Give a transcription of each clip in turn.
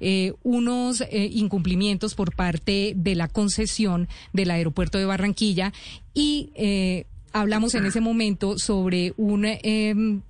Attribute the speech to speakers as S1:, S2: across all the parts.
S1: eh, unos eh, incumplimientos por parte de la concesión del aeropuerto de Barranquilla y eh, hablamos en ese momento sobre un em,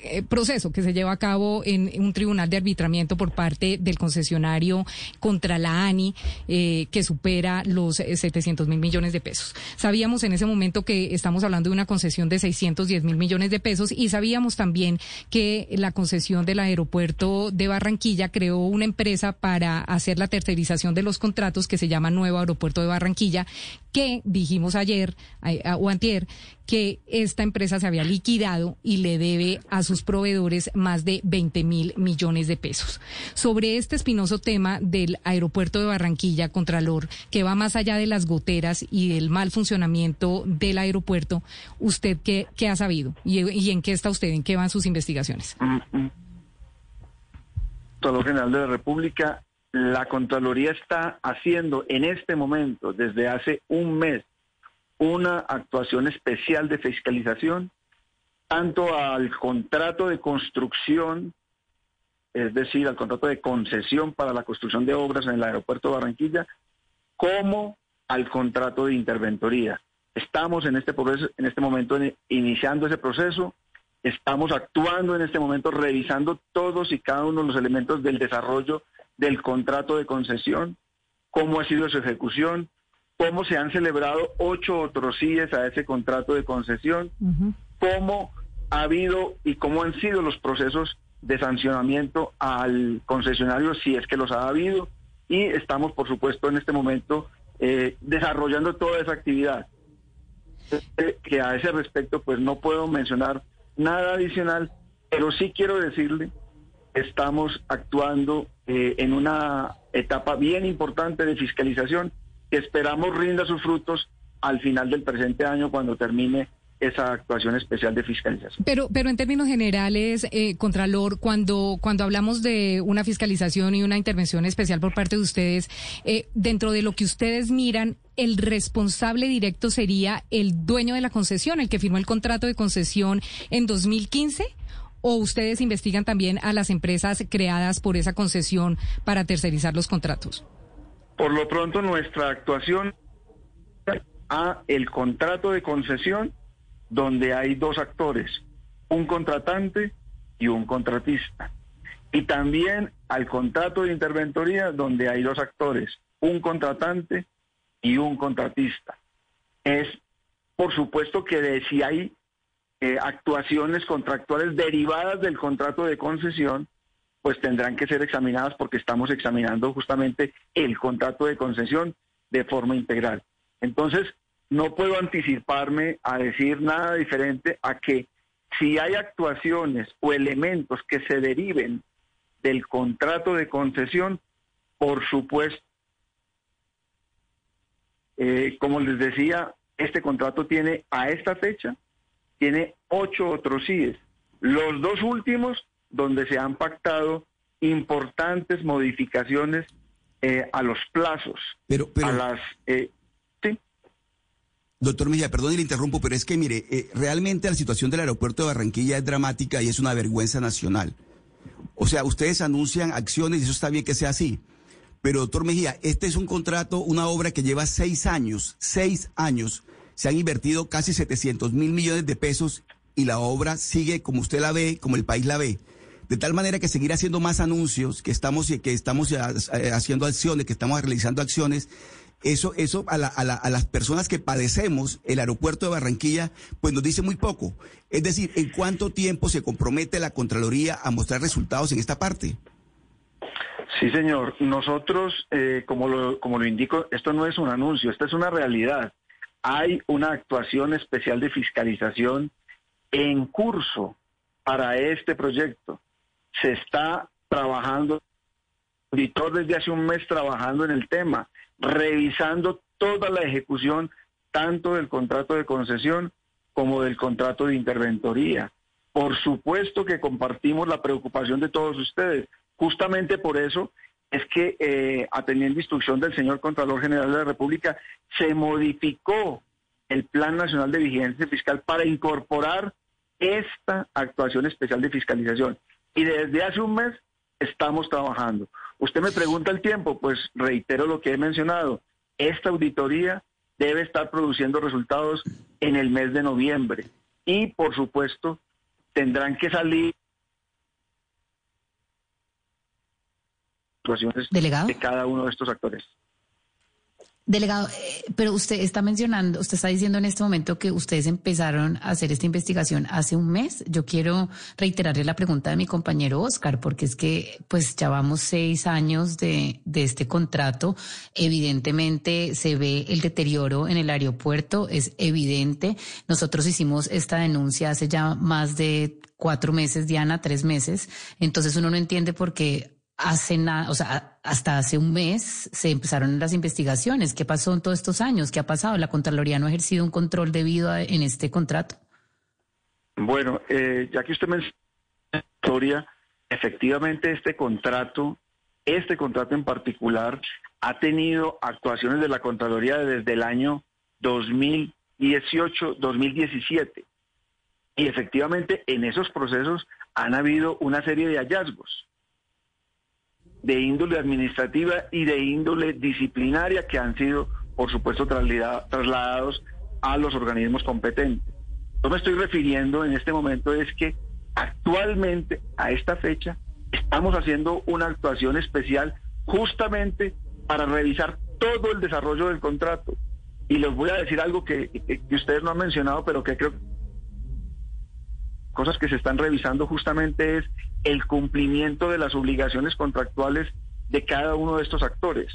S1: eh, proceso que se lleva a cabo en, un tribunal de arbitramiento por parte del concesionario contra la ANI, eh, que supera los 700 eh, mil millones de pesos. Sabíamos en ese momento que estamos hablando de una concesión de 610 mil millones de pesos y sabíamos también que la concesión del aeropuerto de Barranquilla creó una empresa para hacer la tercerización de los contratos que se llama Nuevo Aeropuerto de Barranquilla, que dijimos ayer o antier que esta empresa se había liquidado y le debe a sus proveedores más de 20 mil millones de pesos. Sobre este espinoso tema del aeropuerto de Barranquilla, Contralor, que va más allá de las goteras y del mal funcionamiento del aeropuerto, ¿usted qué, ha sabido? ¿Y, en qué está usted? ¿En qué van sus investigaciones?
S2: Todo General de la República, la Contraloría está haciendo en este momento, desde hace un mes, una actuación especial de fiscalización tanto al contrato de construcción, es decir, al contrato de concesión para la construcción de obras en el aeropuerto de Barranquilla, como al contrato de interventoría. Estamos en este proceso, en este momento iniciando ese proceso, estamos actuando en este momento revisando todos y cada uno de los elementos del desarrollo del contrato de concesión, cómo ha sido su ejecución, cómo se han celebrado ocho otros CIES a ese contrato de concesión, cómo ha habido y cómo han sido los procesos de sancionamiento al concesionario si es que los ha habido y estamos por supuesto en este momento eh, desarrollando toda esa actividad. Eh, que a ese respecto pues no puedo mencionar nada adicional pero sí quiero decirle estamos actuando eh, en una etapa bien importante de fiscalización que esperamos rinda sus frutos al final del presente año cuando termine esa actuación especial de fiscalización.
S1: Pero, pero en términos generales, eh, Contralor, cuando, cuando hablamos de una fiscalización y una intervención especial por parte de ustedes, eh, dentro de lo que ustedes miran, ¿el responsable directo sería el dueño de la concesión, el que firmó el contrato de concesión en 2015? ¿O ustedes investigan también a las empresas creadas por esa concesión para tercerizar los contratos?
S2: Por lo pronto, nuestra actuación a el contrato de concesión donde hay dos actores, un contratante y un contratista. Y también al contrato de interventoría donde hay dos actores, un contratante y un contratista. Es, por supuesto, que de, si hay eh, actuaciones contractuales derivadas del contrato de concesión, pues tendrán que ser examinadas porque estamos examinando justamente el contrato de concesión de forma integral. Entonces, no puedo anticiparme a decir nada diferente a que si hay actuaciones o elementos que se deriven del contrato de concesión, por supuesto, eh, como les decía, este contrato tiene a esta fecha, tiene ocho otros CIES. Los dos últimos donde se han pactado importantes modificaciones eh, a los plazos,
S3: pero, pero,
S2: a las... Eh.
S3: Doctor Mejía, perdón y le interrumpo, pero es que mire, eh, realmente la situación del aeropuerto de Barranquilla es dramática y es una vergüenza nacional. O sea, ustedes anuncian acciones y eso está bien que sea así. Pero, doctor Mejía, este es un contrato, una obra que lleva seis años, seis años. Se han invertido casi 700 mil millones de pesos y la obra sigue como usted la ve, como el país la ve. De tal manera que seguir haciendo más anuncios, que estamos, que estamos eh, haciendo acciones, que estamos realizando acciones, eso, eso a, a, las personas que padecemos el aeropuerto de Barranquilla, pues nos dice muy poco. Es decir, ¿en cuánto tiempo se compromete la Contraloría a mostrar resultados en esta parte?
S2: Sí, señor. Nosotros, eh, como, lo, como lo indico, esto no es un anuncio, esto es una realidad. Hay una actuación especial de fiscalización en curso para este proyecto se está trabajando, auditor desde hace un mes trabajando en el tema, revisando toda la ejecución, tanto del contrato de concesión como del contrato de interventoría. Por supuesto que compartimos la preocupación de todos ustedes. Justamente por eso es que, eh, atendiendo instrucción del señor Contralor General de la República, se modificó el Plan Nacional de Vigilancia Fiscal para incorporar esta actuación especial de fiscalización y desde hace un mes estamos trabajando. Usted me pregunta el tiempo, pues reitero lo que he mencionado. Esta auditoría debe estar produciendo resultados en el mes de noviembre y, por supuesto, tendrán que salir situaciones de cada uno de estos actores.
S4: Delegado, eh, pero usted está mencionando, usted está diciendo en este momento que ustedes empezaron a hacer esta investigación hace un mes. Yo quiero reiterarle la pregunta de mi compañero Oscar, porque es que pues ya vamos seis años de, de este contrato. Evidentemente se ve el deterioro en el aeropuerto, es evidente. Nosotros hicimos esta denuncia hace ya más de cuatro meses, Diana, tres meses. Entonces uno no entiende por qué hace nada, o sea, hasta hace un mes se empezaron las investigaciones. ¿Qué pasó en todos estos años? ¿Qué ha pasado? ¿La Contraloría no ha ejercido un control debido a, en este contrato?
S2: Bueno, eh, ya que usted menciona historia, efectivamente este contrato, este contrato en particular, ha tenido actuaciones de la Contraloría desde el año 2018, 2017. Y efectivamente en esos procesos han habido una serie de hallazgos de índole administrativa y de índole disciplinaria que han sido, por supuesto, trasladados a los organismos competentes. Yo me estoy refiriendo en este momento es que actualmente, a esta fecha, estamos haciendo una actuación especial justamente para revisar todo el desarrollo del contrato. Y les voy a decir algo que, que ustedes no han mencionado, pero que creo cosas que se están revisando justamente es el cumplimiento de las obligaciones contractuales de cada uno de estos actores.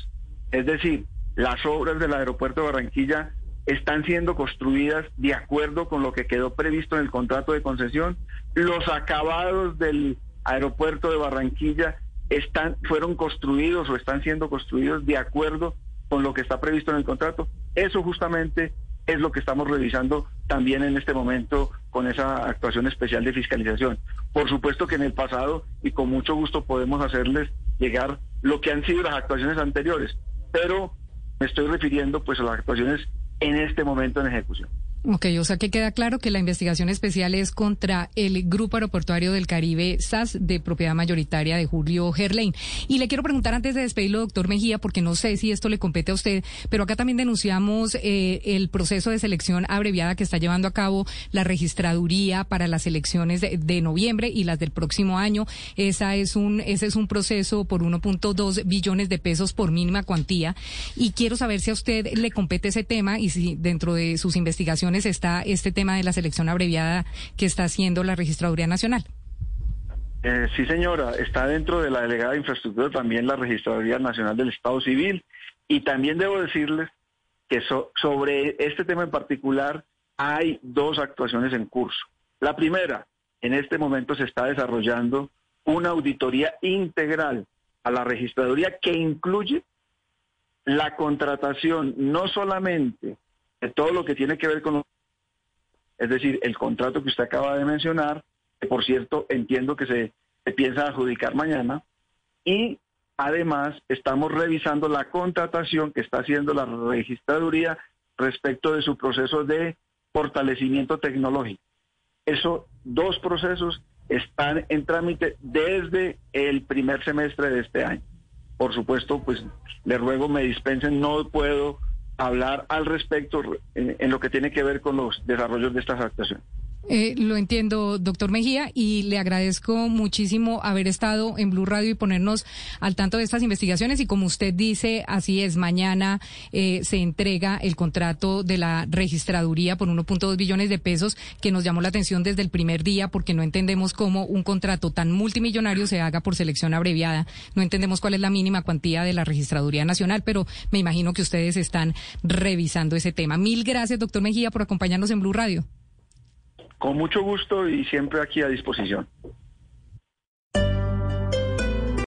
S2: Es decir, las obras del aeropuerto de Barranquilla están siendo construidas de acuerdo con lo que quedó previsto en el contrato de concesión. Los acabados del aeropuerto de Barranquilla están fueron construidos o están siendo construidos de acuerdo con lo que está previsto en el contrato. Eso justamente es lo que estamos revisando también en este momento con esa actuación especial de fiscalización. Por supuesto que en el pasado y con mucho gusto podemos hacerles llegar lo que han sido las actuaciones anteriores, pero me estoy refiriendo pues a las actuaciones en este momento en ejecución.
S1: Ok, o sea que queda claro que la investigación especial es contra el Grupo Aeroportuario del Caribe SAS de propiedad mayoritaria de Julio Gerlain. Y le quiero preguntar antes de despedirlo, doctor Mejía, porque no sé si esto le compete a usted, pero acá también denunciamos eh, el proceso de selección abreviada que está llevando a cabo la registraduría para las elecciones de, noviembre y las del próximo año. Esa es un, ese es un proceso por 1.2 billones de pesos por mínima cuantía. Y quiero saber si a usted le compete ese tema y si dentro de sus investigaciones está este tema de la selección abreviada que está haciendo la Registraduría Nacional.
S2: Eh, sí, señora, está dentro de la delegada de infraestructura también la Registraduría Nacional del Estado Civil y también debo decirles que sobre este tema en particular hay dos actuaciones en curso. La primera, en este momento se está desarrollando una auditoría integral a la registraduría que incluye la contratación no solamente todo lo que tiene que ver con, es decir, el contrato que usted acaba de mencionar, que por cierto entiendo que se, se piensa adjudicar mañana, y además estamos revisando la contratación que está haciendo la registraduría respecto de su proceso de fortalecimiento tecnológico. Esos dos procesos están en trámite desde el primer semestre de este año. Por supuesto, pues le ruego me dispensen, no puedo hablar al respecto en, lo que tiene que ver con los desarrollos de estas actuaciones.
S1: Eh, lo entiendo, doctor Mejía, y le agradezco muchísimo haber estado en Blue Radio y ponernos al tanto de estas investigaciones. Y como usted dice, así es, mañana eh, se entrega el contrato de la registraduría por 1.2 billones de pesos, que nos llamó la atención desde el primer día, porque no entendemos cómo un contrato tan multimillonario se haga por selección abreviada. No entendemos cuál es la mínima cuantía de la registraduría nacional, pero me imagino que ustedes están revisando ese tema. Mil gracias, doctor Mejía, por acompañarnos en Blue Radio.
S2: Con mucho gusto y siempre aquí a disposición.